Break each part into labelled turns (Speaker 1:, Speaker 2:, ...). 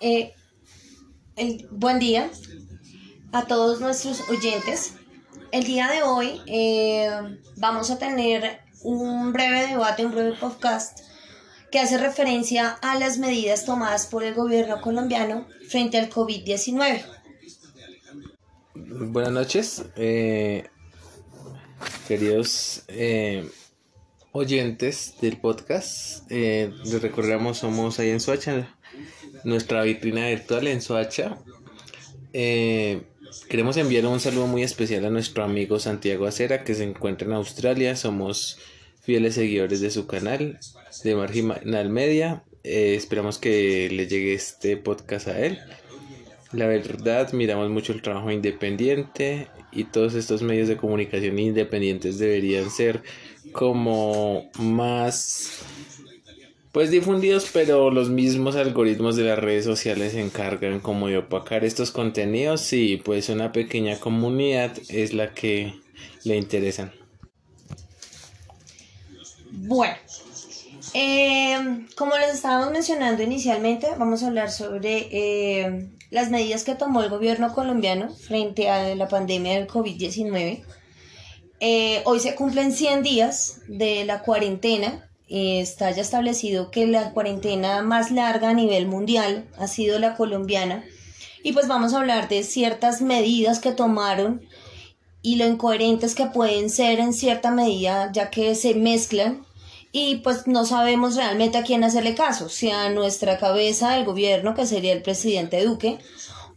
Speaker 1: Eh, el, buen día a todos nuestros oyentes. El día de hoy eh, vamos a tener un breve debate, un breve podcast que hace referencia a las medidas tomadas por el gobierno colombiano frente al COVID-19.
Speaker 2: Buenas noches, eh, queridos eh, oyentes del podcast. les recordamos, somos ahí en Soacha, nuestra vitrina virtual en Soacha. queremos enviar un saludo muy especial a nuestro amigo Santiago Acera que se encuentra en Australia. Somos fieles seguidores de su canal de Marginal Media. Eh, esperamos que le llegue este podcast a él. La verdad, miramos mucho el trabajo independiente y todos estos medios de comunicación independientes deberían ser como más pues difundidos, pero los mismos algoritmos de las redes sociales se encargan como de opacar estos contenidos y pues una pequeña comunidad es la que le interesan.
Speaker 1: Bueno, eh, como les estábamos mencionando inicialmente, vamos a hablar sobre eh, las medidas que tomó el gobierno colombiano frente a la pandemia del COVID-19. Eh, hoy se cumplen 100 días de la cuarentena. Está ya establecido que la cuarentena más larga a nivel mundial ha sido la colombiana. Y pues vamos a hablar de ciertas medidas que tomaron y lo incoherentes que pueden ser en cierta medida, ya que se mezclan y pues no sabemos realmente a quién hacerle caso, si a nuestra cabeza del gobierno, que sería el presidente Duque,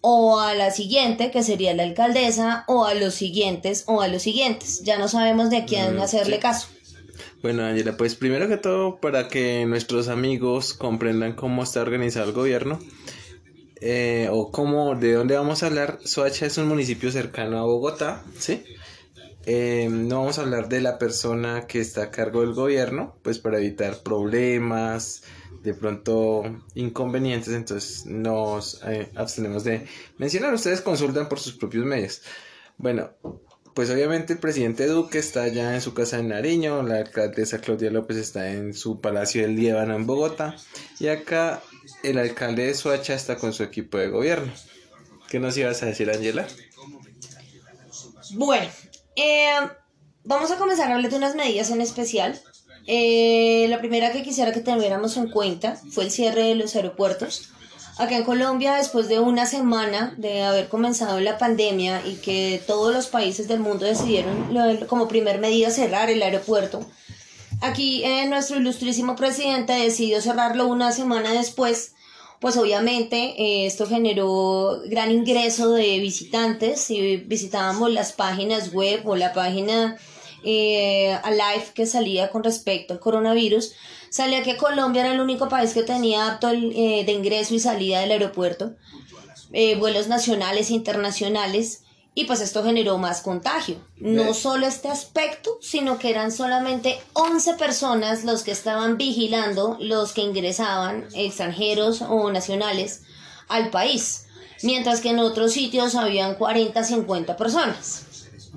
Speaker 1: o a la siguiente, que sería la alcaldesa, o a los siguientes, o a los siguientes. Ya no sabemos de quién mm, hacerle caso.
Speaker 2: Bueno, Angela, pues primero que todo, para que nuestros amigos comprendan cómo está organizado el gobierno, eh, o cómo, de dónde vamos a hablar, Soacha es un municipio cercano a Bogotá, ¿sí? Eh, no vamos a hablar de la persona que está a cargo del gobierno, pues para evitar problemas, de pronto inconvenientes, entonces nos eh, abstenemos de mencionar. Ustedes consultan por sus propios medios. Bueno, pues obviamente el presidente Duque está ya en su casa en Nariño, la alcaldesa Claudia López está en su palacio del Líbano en Bogotá y acá el alcalde de Soacha está con su equipo de gobierno. ¿Qué nos ibas a decir, Angela?
Speaker 1: Bueno, eh, vamos a comenzar a hablar de unas medidas en especial. Eh, la primera que quisiera que tuviéramos en cuenta fue el cierre de los aeropuertos. Acá en Colombia, después de una semana de haber comenzado la pandemia y que todos los países del mundo decidieron como primer medida cerrar el aeropuerto, aquí eh, nuestro ilustrísimo presidente decidió cerrarlo una semana después pues obviamente eh, esto generó gran ingreso de visitantes. Si visitábamos las páginas web o la página eh, a live que salía con respecto al coronavirus, salía que Colombia era el único país que tenía apto eh, de ingreso y salida del aeropuerto, vuelos nacionales e internacionales y pues esto generó más contagio. No solo este aspecto, sino que eran solamente 11 personas los que estaban vigilando los que ingresaban, extranjeros o nacionales, al país, mientras que en otros sitios habían 40, 50 personas.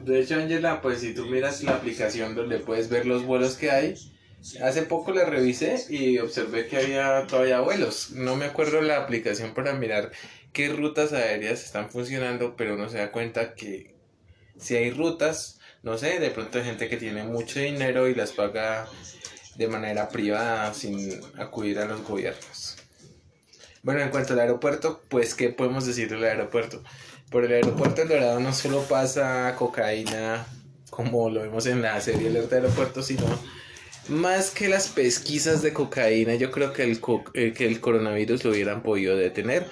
Speaker 2: De hecho, Angela, pues si tú miras la aplicación donde puedes ver los vuelos que hay, hace poco la revisé y observé que había todavía vuelos. No me acuerdo la aplicación para mirar qué rutas aéreas están funcionando, pero uno se da cuenta que si hay rutas, no sé, de pronto hay gente que tiene mucho dinero y las paga de manera privada sin acudir a los gobiernos. Bueno, en cuanto al aeropuerto, pues ¿qué podemos decir del aeropuerto? Por el aeropuerto El Dorado no solo pasa cocaína, como lo vemos en la serie Alerta Aeropuerto, sino más que las pesquisas de cocaína, yo creo que el, eh, que el coronavirus lo hubieran podido detener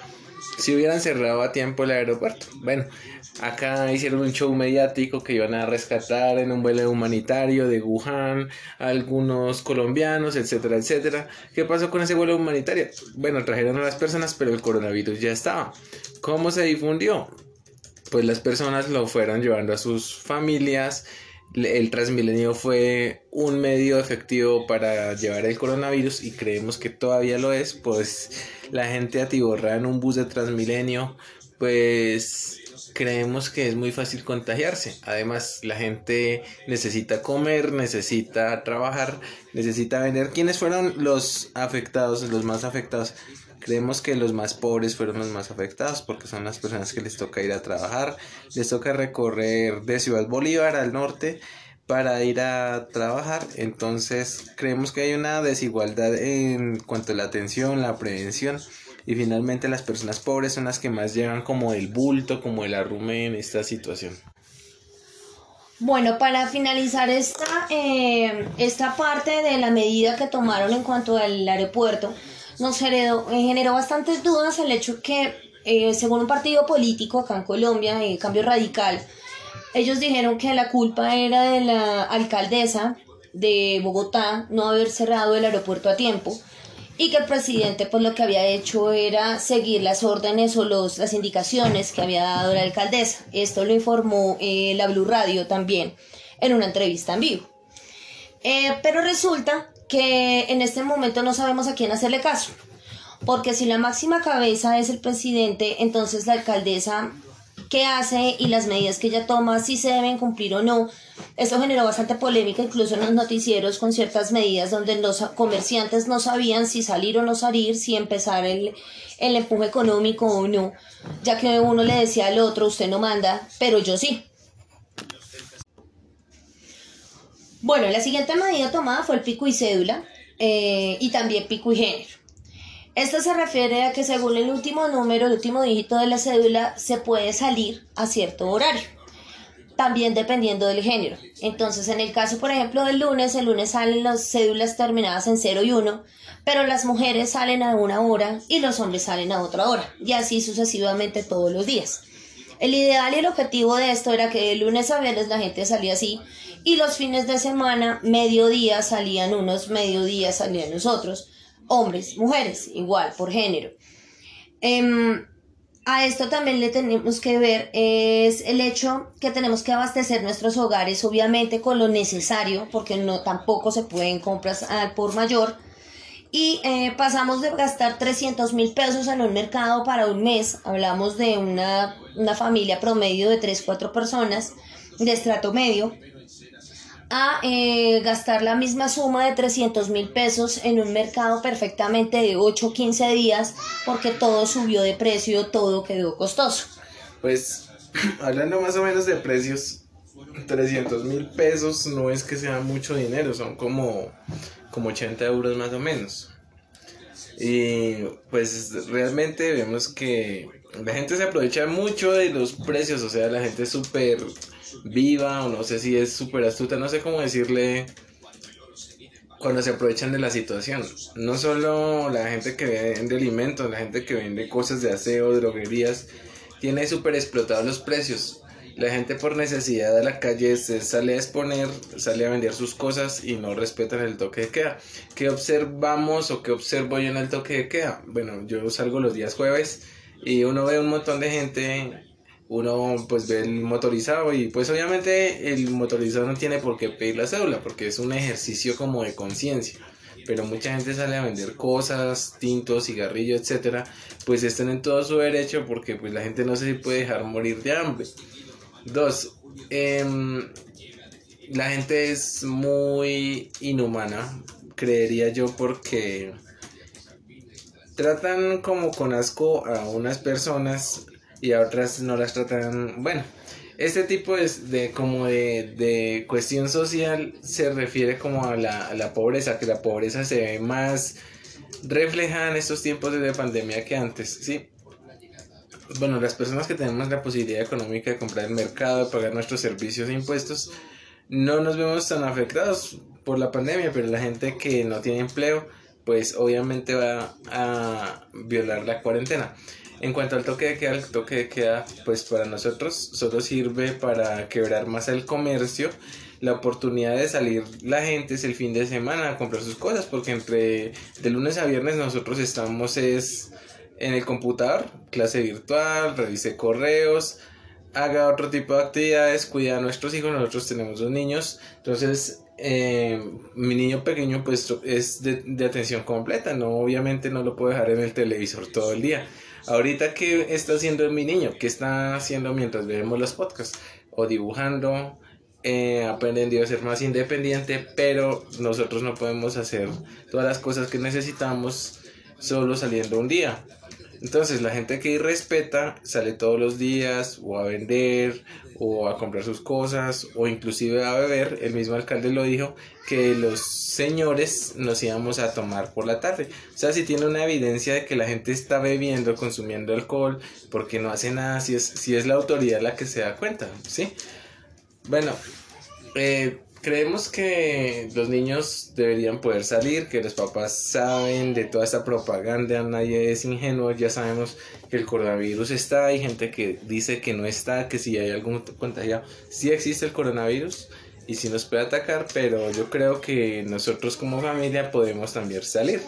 Speaker 2: si hubieran cerrado a tiempo el aeropuerto. Bueno, acá hicieron un show mediático que iban a rescatar en un vuelo humanitario de Wuhan a algunos colombianos, etcétera, etcétera. ¿Qué pasó con ese vuelo humanitario? Bueno, trajeron a las personas, pero el coronavirus ya estaba. ¿Cómo se difundió? Pues las personas lo fueron llevando a sus familias el Transmilenio fue un medio efectivo para llevar el coronavirus y creemos que todavía lo es, pues la gente atiborrada en un bus de Transmilenio, pues creemos que es muy fácil contagiarse. Además, la gente necesita comer, necesita trabajar, necesita vender. ¿Quiénes fueron los afectados, los más afectados? Creemos que los más pobres fueron los más afectados porque son las personas que les toca ir a trabajar, les toca recorrer de Ciudad Bolívar al norte para ir a trabajar. Entonces creemos que hay una desigualdad en cuanto a la atención, la prevención y finalmente las personas pobres son las que más llevan como el bulto, como el arrume en esta situación.
Speaker 1: Bueno, para finalizar esta, eh, esta parte de la medida que tomaron en cuanto al aeropuerto, nos eh, generó bastantes dudas el hecho que, eh, según un partido político acá en Colombia, Cambio Radical, ellos dijeron que la culpa era de la alcaldesa de Bogotá no haber cerrado el aeropuerto a tiempo y que el presidente pues lo que había hecho era seguir las órdenes o los, las indicaciones que había dado la alcaldesa. Esto lo informó eh, la Blue Radio también en una entrevista en vivo. Eh, pero resulta que en este momento no sabemos a quién hacerle caso, porque si la máxima cabeza es el presidente, entonces la alcaldesa qué hace y las medidas que ella toma, si se deben cumplir o no. Esto generó bastante polémica incluso en los noticieros con ciertas medidas donde los comerciantes no sabían si salir o no salir, si empezar el, el empuje económico o no, ya que uno le decía al otro, usted no manda, pero yo sí. Bueno, la siguiente medida tomada fue el pico y cédula eh, y también pico y género. Esto se refiere a que según el último número, el último dígito de la cédula, se puede salir a cierto horario, también dependiendo del género. Entonces, en el caso, por ejemplo, del lunes, el lunes salen las cédulas terminadas en 0 y 1, pero las mujeres salen a una hora y los hombres salen a otra hora, y así sucesivamente todos los días. El ideal y el objetivo de esto era que de lunes a viernes la gente salía así y los fines de semana, mediodía salían unos, mediodía salían los otros. Hombres, mujeres, igual, por género. Em, a esto también le tenemos que ver es el hecho que tenemos que abastecer nuestros hogares obviamente con lo necesario porque no tampoco se pueden compras al por mayor. Y eh, pasamos de gastar 300 mil pesos en un mercado para un mes. Hablamos de una, una familia promedio de 3 4 personas de estrato medio a eh, gastar la misma suma de 300 mil pesos en un mercado perfectamente de 8 o 15 días porque todo subió de precio, todo quedó costoso.
Speaker 2: Pues hablando más o menos de precios, 300 mil pesos no es que sea mucho dinero, son como, como 80 euros más o menos. Y pues realmente vemos que la gente se aprovecha mucho de los precios, o sea, la gente es súper viva o no sé si es súper astuta, no sé cómo decirle cuando se aprovechan de la situación. No solo la gente que vende alimentos, la gente que vende cosas de aseo, droguerías, tiene súper explotados los precios. La gente por necesidad de la calle se sale a exponer, sale a vender sus cosas y no respetan el toque de queda. ¿Qué observamos o qué observo yo en el toque de queda? Bueno, yo salgo los días jueves y uno ve un montón de gente uno pues ve el motorizado y pues obviamente el motorizado no tiene por qué pedir la cédula porque es un ejercicio como de conciencia pero mucha gente sale a vender cosas, tintos, cigarrillos, etcétera, pues están en todo su derecho porque pues la gente no se puede dejar morir de hambre. Dos, em, la gente es muy inhumana, creería yo, porque tratan como con asco a unas personas y a otras no las tratan, bueno, este tipo de, de como de, de, cuestión social se refiere como a la, la, pobreza, que la pobreza se ve más reflejada en estos tiempos de pandemia que antes, ¿sí? Bueno, las personas que tenemos la posibilidad económica de comprar el mercado, de pagar nuestros servicios e impuestos, no nos vemos tan afectados por la pandemia, pero la gente que no tiene empleo, pues obviamente va a violar la cuarentena. En cuanto al toque de queda, el toque de queda, pues para nosotros solo sirve para quebrar más el comercio. La oportunidad de salir la gente es el fin de semana a comprar sus cosas, porque entre de lunes a viernes nosotros estamos es en el computador, clase virtual, revise correos, haga otro tipo de actividades, cuida a nuestros hijos, nosotros tenemos dos niños, entonces eh, mi niño pequeño pues es de, atención completa, no obviamente no lo puedo dejar en el televisor todo el día. Ahorita, ¿qué está haciendo mi niño? ¿Qué está haciendo mientras vemos los podcasts? O dibujando, eh, aprendiendo a ser más independiente, pero nosotros no podemos hacer todas las cosas que necesitamos solo saliendo un día. Entonces la gente que respeta sale todos los días o a vender o a comprar sus cosas o inclusive a beber. El mismo alcalde lo dijo que los señores nos íbamos a tomar por la tarde. O sea, si tiene una evidencia de que la gente está bebiendo, consumiendo alcohol, porque no hace nada, si es, si es la autoridad la que se da cuenta, ¿sí? Bueno, eh, creemos que los niños deberían poder salir, que los papás saben de toda esta propaganda, nadie es ingenuo, ya sabemos que el coronavirus está, hay gente que dice que no está, que si hay algún contagiado, sí existe el coronavirus y sí nos puede atacar, pero yo creo que nosotros como familia podemos también salir.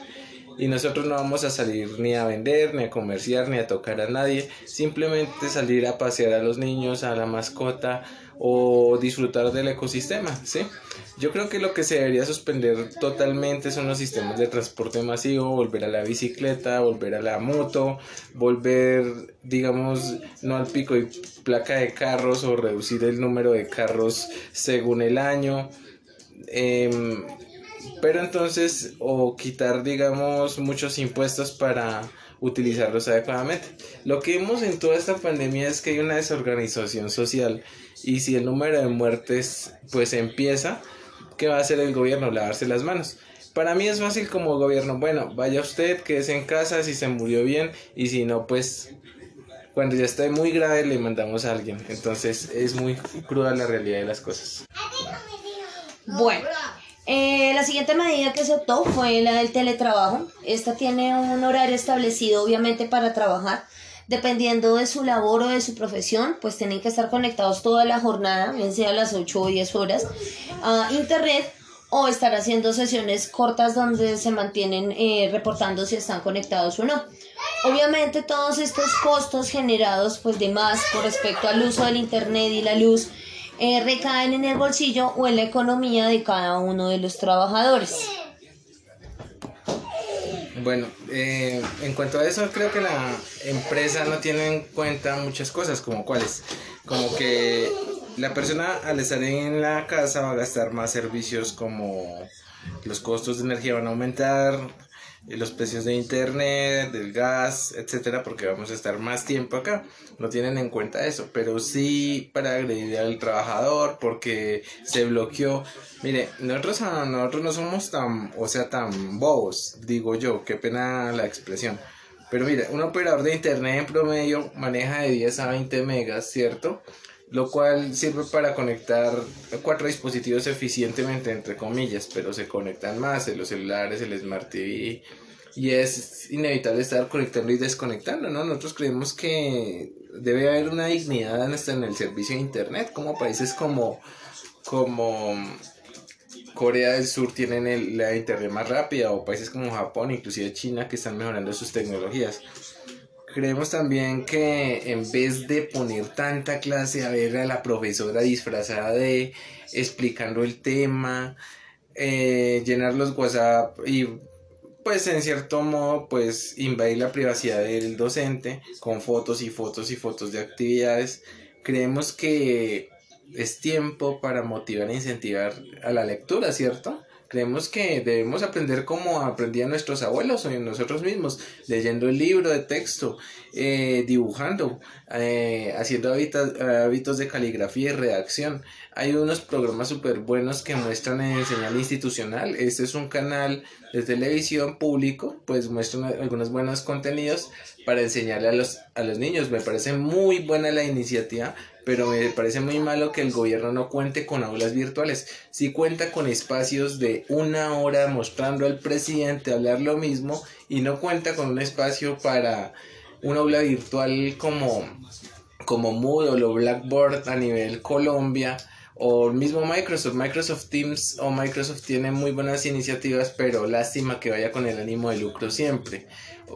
Speaker 2: Y nosotros no vamos a salir ni a vender, ni a comerciar, ni a tocar a nadie. Simplemente salir a pasear a los niños, a la mascota, o disfrutar del ecosistema, ¿sí? Yo creo que lo que se debería suspender totalmente son los sistemas de transporte masivo, volver a la bicicleta, volver a la moto, volver, digamos, no al pico y placa de carros o reducir el número de carros según el año. Em, pero entonces, o quitar, digamos, muchos impuestos para utilizarlos adecuadamente. Lo que vemos en toda esta pandemia es que hay una desorganización social y si el número de muertes pues empieza, ¿qué va a hacer el gobierno? Lavarse las manos. Para mí es fácil como gobierno, bueno, vaya usted, quédese en casa si se murió bien y si no, pues cuando ya esté muy grave le mandamos a alguien. Entonces es muy cruda la realidad de las cosas.
Speaker 1: Bueno, eh, la siguiente medida que se optó fue la del teletrabajo. Esta tiene un horario establecido, obviamente, para trabajar. Dependiendo de su labor o de su profesión, pues tienen que estar conectados toda la jornada, bien sea las 8 o 10 horas, a internet o estar haciendo sesiones cortas donde se mantienen eh, reportando si están conectados o no. Obviamente todos estos costos generados pues de más con respecto al uso del internet y la luz eh, recaen en el bolsillo o en la economía de cada uno de los trabajadores.
Speaker 2: Bueno, eh, en cuanto a eso, creo que la empresa no tiene en cuenta muchas cosas, como cuáles, como que la persona al estar en la casa va a gastar más servicios como los costos de energía van a aumentar, los precios de internet, del gas, etcétera, porque vamos a estar más tiempo acá. No tienen en cuenta eso, pero sí para agredir al trabajador porque se bloqueó. Mire, nosotros, nosotros no somos tan, o sea, tan bobos, digo yo, qué pena la expresión. Pero mire, un operador de internet en promedio maneja de 10 a 20 megas, ¿cierto? Lo cual sirve para conectar cuatro dispositivos eficientemente, entre comillas, pero se conectan más los celulares, el Smart TV, y es inevitable estar conectando y desconectando, ¿no? Nosotros creemos que debe haber una dignidad en el servicio de Internet, como países como, como Corea del Sur tienen la Internet más rápida, o países como Japón, inclusive China, que están mejorando sus tecnologías. Creemos también que en vez de poner tanta clase a ver a la profesora disfrazada de explicando el tema, eh, llenar los WhatsApp y pues en cierto modo pues invadir la privacidad del docente con fotos y fotos y fotos de actividades, creemos que es tiempo para motivar e incentivar a la lectura, ¿cierto? Creemos que debemos aprender como aprendían nuestros abuelos o nosotros mismos, leyendo el libro de texto, eh, dibujando, eh, haciendo hábitos, de caligrafía y redacción. Hay unos programas súper buenos que muestran en señal institucional. Este es un canal de televisión público, pues muestran algunos buenos contenidos para enseñarle a los, a los niños. Me parece muy buena la iniciativa pero me parece muy malo que el gobierno no cuente con aulas virtuales. Si cuenta con espacios de una hora mostrando al presidente hablar lo mismo y no cuenta con un espacio para una aula virtual como, como Moodle o Blackboard a nivel Colombia o mismo Microsoft. Microsoft Teams o Microsoft tiene muy buenas iniciativas, pero lástima que vaya con el ánimo de lucro siempre.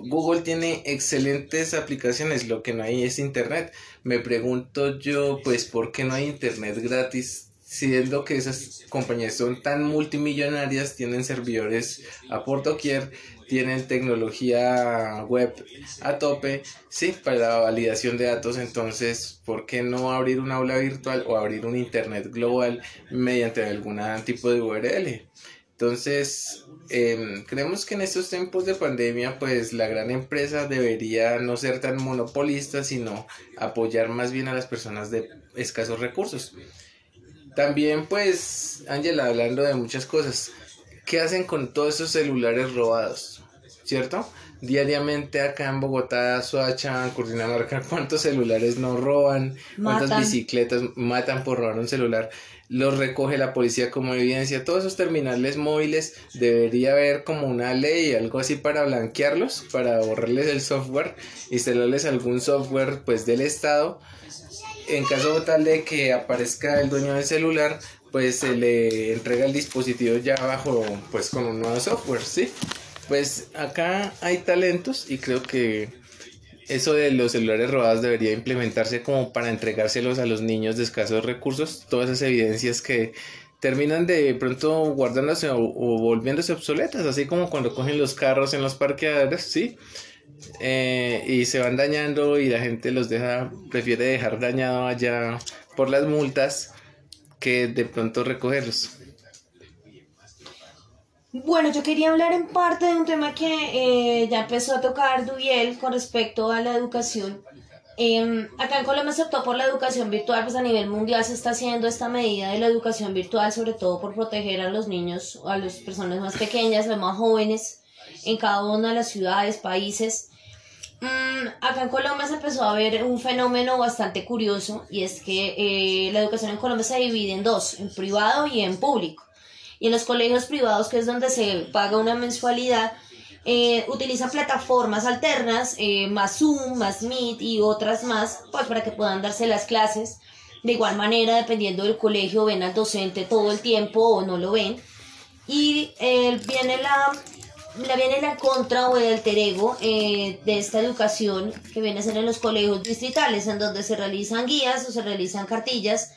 Speaker 2: Google tiene excelentes aplicaciones, lo que no hay es internet. Me pregunto yo, pues, ¿por qué no hay internet gratis? Siendo que esas compañías son tan multimillonarias, tienen servidores a por doquier, tienen tecnología web a tope, sí, para la validación de datos, entonces, ¿por qué no abrir un aula virtual o abrir un internet global mediante algún tipo de URL? Entonces, em, creemos que en estos tiempos de pandemia, pues la gran empresa debería no ser tan monopolista, sino apoyar más bien a las personas de escasos recursos. También, pues, Ángela, hablando de muchas cosas, ¿qué hacen con todos esos celulares robados? ¿Cierto? Diariamente acá en Bogotá, Soacha, Cundinamarca, ¿cuántos celulares no roban? ¿Cuántas bicicletas matan por robar un celular? los recoge la policía como evidencia. Todos esos terminales móviles debería haber como una ley, algo así para blanquearlos, para borrarles el software, instalarles algún software pues del Estado. En caso tal de que aparezca el dueño del celular, pues se le entrega el dispositivo ya bajo pues con un nuevo software, ¿sí? Pues acá hay talentos y creo que eso de los celulares robados debería implementarse como para entregárselos a los niños de escasos recursos, todas esas evidencias que terminan de pronto guardándose o, volviéndose obsoletas, así como cuando cogen los carros en los parqueaderos, ¿sí? Eh, y se van dañando y la gente los deja, prefiere dejar dañado allá por las multas que de pronto recogerlos.
Speaker 1: Bueno, yo quería hablar en parte de un tema que eh, ya empezó a tocar Dubiel con respecto a la educación. Em, acá en Colombia se optó por la educación virtual, pues a nivel mundial se está haciendo esta medida de la educación virtual, sobre todo por proteger a los niños, a las personas más pequeñas, los más jóvenes, en cada una de las ciudades, países. Mm, acá en Colombia se empezó a ver un fenómeno bastante curioso y es que eh, la educación en Colombia se divide en dos, en privado y en público y en los colegios privados, que es donde se paga una mensualidad, eh, utilizan plataformas alternas, eh, más Zoom, más Meet y otras más, pues para que puedan darse las clases. De igual manera, dependiendo del colegio, ven al docente todo el tiempo o no lo ven. Y eh, viene la, la, viene la contra o el alter ego de esta educación que viene a ser en los colegios distritales, en donde se realizan guías o se realizan cartillas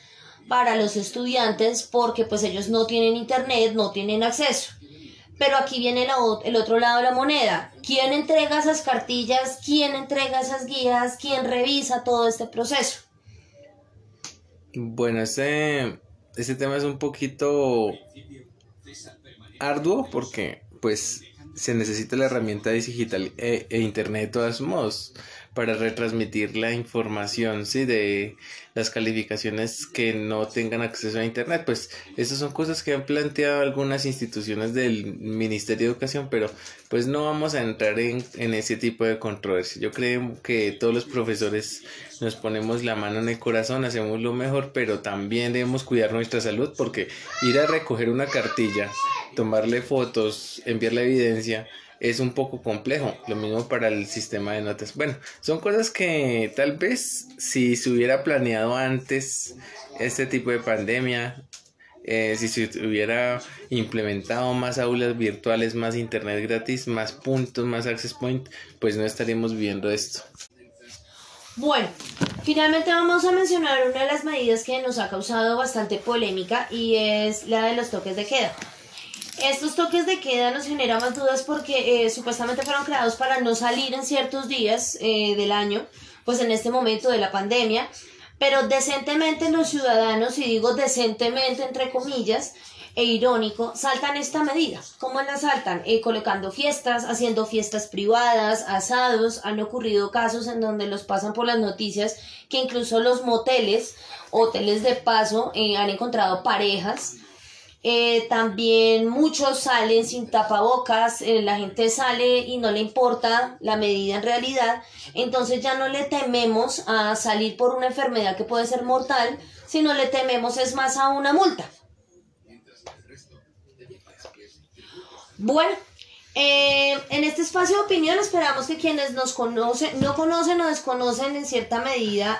Speaker 1: para los estudiantes porque pues ellos no tienen internet, no tienen acceso. Pero aquí viene el otro lado de la moneda. ¿Quién entrega esas cartillas? ¿Quién entrega esas guías? ¿Quién revisa todo este proceso?
Speaker 2: Bueno, este, este tema es un poquito arduo porque pues se necesita la herramienta digital e, e internet de todos modos para retransmitir la información, ¿sí? De las calificaciones que no tengan acceso a Internet. Pues esas son cosas que han planteado algunas instituciones del Ministerio de Educación, pero pues no vamos a entrar en, en ese tipo de controversia. Yo creo que todos los profesores nos ponemos la mano en el corazón, hacemos lo mejor, pero también debemos cuidar nuestra salud porque ir a recoger una cartilla, tomarle fotos, enviar la evidencia, es un poco complejo. Lo mismo para el sistema de notas. Bueno, son cosas que tal vez si se hubiera planeado antes este tipo de pandemia, eh, si se hubiera implementado más aulas virtuales, más internet gratis, más puntos, más access point, pues no estaríamos viendo esto.
Speaker 1: Bueno, finalmente vamos a mencionar una de las medidas que nos ha causado bastante polémica y es la de los toques de queda. Estos toques de queda nos generan más dudas porque eh, supuestamente fueron creados para no salir en ciertos días eh, del año, pues en este momento de la pandemia, pero decentemente los ciudadanos, y digo decentemente entre comillas, e irónico, saltan esta medida. ¿Cómo la saltan? Eh, colocando fiestas, haciendo fiestas privadas, asados. Han ocurrido casos en donde los pasan por las noticias que incluso los moteles, hoteles de paso, han encontrado parejas eh, también muchos salen sin tapabocas, eh, la gente sale y no le importa la medida en realidad, entonces ya no le tememos a salir por una enfermedad que puede ser mortal, sino le tememos es más a una multa. Bueno, eh, en este espacio de opinión esperamos que quienes nos conocen, no conocen o desconocen en cierta medida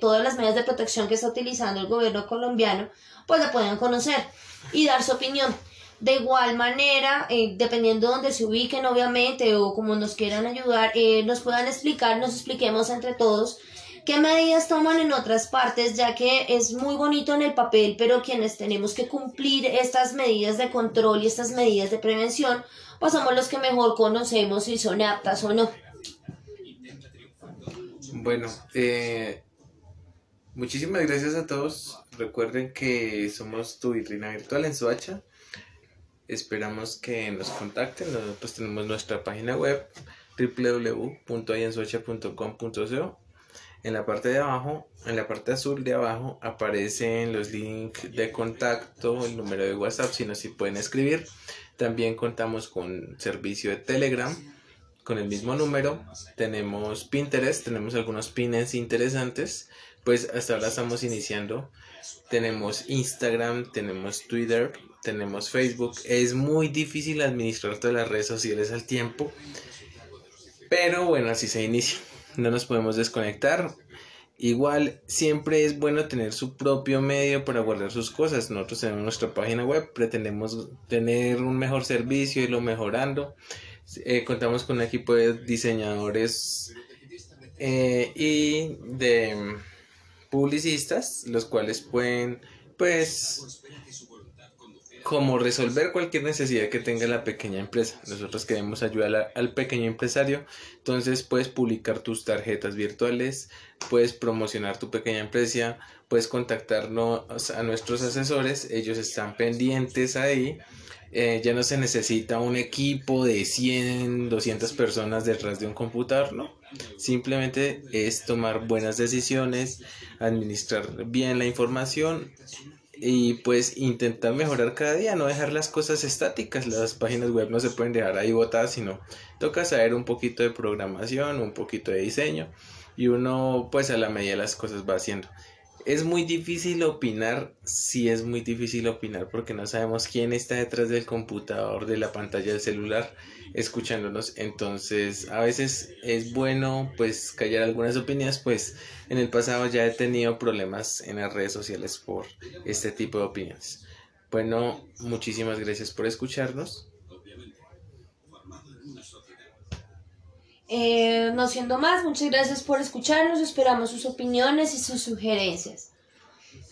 Speaker 1: todas las medidas de protección que está utilizando el gobierno colombiano, pues la puedan conocer y dar su opinión. De igual manera, eh, dependiendo de donde se ubiquen, obviamente, o como nos quieran ayudar, eh, nos puedan explicar, nos expliquemos entre todos qué medidas toman en otras partes, ya que es muy bonito en el papel, pero quienes tenemos que cumplir estas medidas de control y estas medidas de prevención, pues somos los que mejor conocemos si son aptas o no.
Speaker 2: Bueno, eh, muchísimas gracias a todos Recuerden que somos tu vitrina virtual en Soacha. Esperamos que nos contacten. Nosotros tenemos nuestra página web www.ayensuacha.com.co en la parte de abajo, en la parte azul de abajo, aparecen los links de contacto, el número de WhatsApp, si no, si pueden escribir. También contamos con servicio de Telegram con el mismo número. Tenemos Pinterest, tenemos algunos pines interesantes. Pues hasta ahora estamos iniciando. Tenemos Instagram, tenemos Twitter, tenemos Facebook. Es muy difícil administrar todas las redes sociales al tiempo. Pero bueno, así se inicia no nos podemos desconectar. Igual siempre es bueno tener su propio medio para guardar sus cosas. Nosotros tenemos nuestra página web, pretendemos tener un mejor servicio y lo mejorando. Eh, contamos con un equipo de diseñadores eh, y de publicistas, los cuales pueden pues como resolver cualquier necesidad que tenga la pequeña empresa. Nosotros queremos ayudar al pequeño empresario, entonces puedes publicar tus tarjetas virtuales, puedes promocionar tu pequeña empresa, puedes contactarnos a nuestros asesores, ellos están pendientes ahí. Eh, ya no se necesita un equipo de 100, 200 personas detrás de un computador, ¿no? Simplemente es tomar buenas decisiones, administrar bien la información y pues intentar mejorar cada día, no dejar las cosas estáticas, las páginas web no se pueden dejar ahí botadas, sino toca saber un poquito de programación, un poquito de diseño y uno pues a la medida las cosas va haciendo. Es muy difícil opinar, sí es muy difícil opinar porque no sabemos quién está detrás del computador, de la pantalla del celular, escuchándonos. Entonces, a veces es bueno pues callar algunas opiniones, pues en el pasado ya he tenido problemas en las redes sociales por este tipo de opiniones. Bueno, muchísimas gracias por escucharnos.
Speaker 1: Eh, no siendo más, muchas gracias por escucharnos, esperamos sus opiniones y sus sugerencias.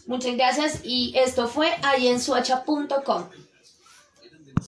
Speaker 1: Muchas gracias y esto fue ayensuacha.com.